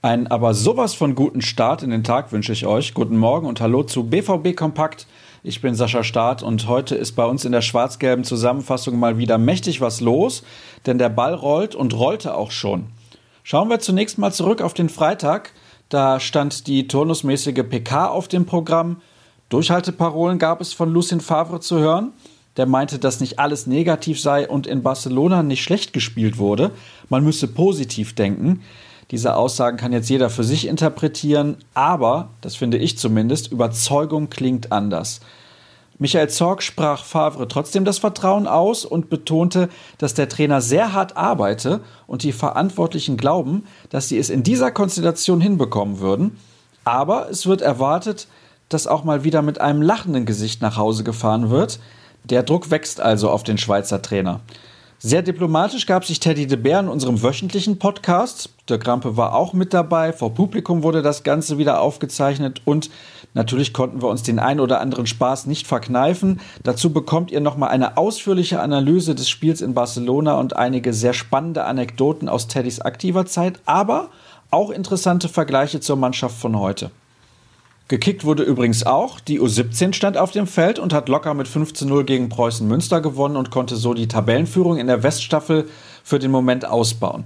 Einen aber sowas von guten Start in den Tag wünsche ich euch. Guten Morgen und hallo zu BVB Kompakt. Ich bin Sascha Staat und heute ist bei uns in der schwarz-gelben Zusammenfassung mal wieder mächtig was los, denn der Ball rollt und rollte auch schon. Schauen wir zunächst mal zurück auf den Freitag. Da stand die turnusmäßige PK auf dem Programm. Durchhalteparolen gab es von Lucien Favre zu hören. Der meinte, dass nicht alles negativ sei und in Barcelona nicht schlecht gespielt wurde. Man müsse positiv denken. Diese Aussagen kann jetzt jeder für sich interpretieren, aber, das finde ich zumindest, Überzeugung klingt anders. Michael Zorg sprach Favre trotzdem das Vertrauen aus und betonte, dass der Trainer sehr hart arbeite und die Verantwortlichen glauben, dass sie es in dieser Konstellation hinbekommen würden. Aber es wird erwartet, dass auch mal wieder mit einem lachenden Gesicht nach Hause gefahren wird. Der Druck wächst also auf den Schweizer Trainer. Sehr diplomatisch gab sich Teddy de Bär in unserem wöchentlichen Podcast. Der Krampe war auch mit dabei. Vor Publikum wurde das Ganze wieder aufgezeichnet und natürlich konnten wir uns den ein oder anderen Spaß nicht verkneifen. Dazu bekommt ihr nochmal eine ausführliche Analyse des Spiels in Barcelona und einige sehr spannende Anekdoten aus Teddys aktiver Zeit, aber auch interessante Vergleiche zur Mannschaft von heute. Gekickt wurde übrigens auch. Die U17 stand auf dem Feld und hat locker mit 15-0 gegen Preußen Münster gewonnen und konnte so die Tabellenführung in der Weststaffel für den Moment ausbauen.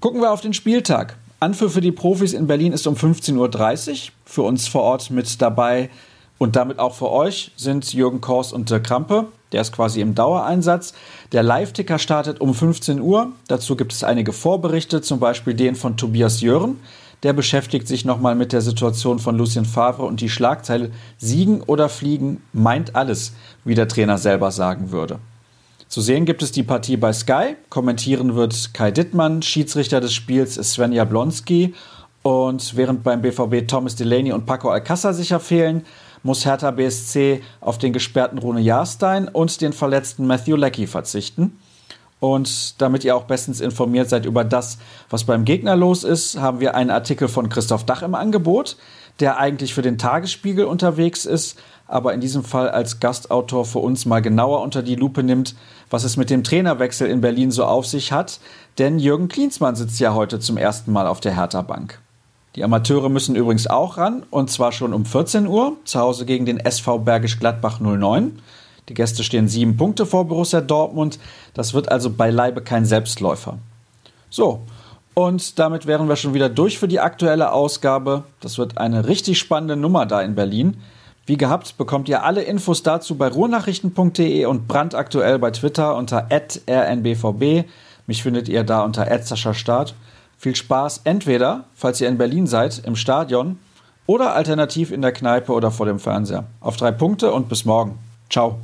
Gucken wir auf den Spieltag. Anpfiff für die Profis in Berlin ist um 15.30 Uhr. Für uns vor Ort mit dabei und damit auch für euch sind Jürgen Kors und Dirk Krampe. Der ist quasi im Dauereinsatz. Der Live-Ticker startet um 15 Uhr. Dazu gibt es einige Vorberichte, zum Beispiel den von Tobias Jören. Der beschäftigt sich nochmal mit der Situation von Lucien Favre und die Schlagzeile Siegen oder Fliegen meint alles, wie der Trainer selber sagen würde. Zu sehen gibt es die Partie bei Sky. Kommentieren wird Kai Dittmann. Schiedsrichter des Spiels ist Sven Jablonski. Und während beim BVB Thomas Delaney und Paco Alcázar sicher fehlen, muss Hertha BSC auf den gesperrten Rune Jahrstein und den verletzten Matthew Leckie verzichten. Und damit ihr auch bestens informiert seid über das, was beim Gegner los ist, haben wir einen Artikel von Christoph Dach im Angebot, der eigentlich für den Tagesspiegel unterwegs ist, aber in diesem Fall als Gastautor für uns mal genauer unter die Lupe nimmt, was es mit dem Trainerwechsel in Berlin so auf sich hat. Denn Jürgen Klinsmann sitzt ja heute zum ersten Mal auf der Hertha-Bank. Die Amateure müssen übrigens auch ran, und zwar schon um 14 Uhr, zu Hause gegen den SV Bergisch Gladbach 09. Die Gäste stehen sieben Punkte vor Borussia Dortmund. Das wird also beileibe kein Selbstläufer. So, und damit wären wir schon wieder durch für die aktuelle Ausgabe. Das wird eine richtig spannende Nummer da in Berlin. Wie gehabt bekommt ihr alle Infos dazu bei ruhrnachrichten.de und brandaktuell bei Twitter unter rnbvb. Mich findet ihr da unter Start. Viel Spaß entweder, falls ihr in Berlin seid, im Stadion oder alternativ in der Kneipe oder vor dem Fernseher. Auf drei Punkte und bis morgen. Ciao.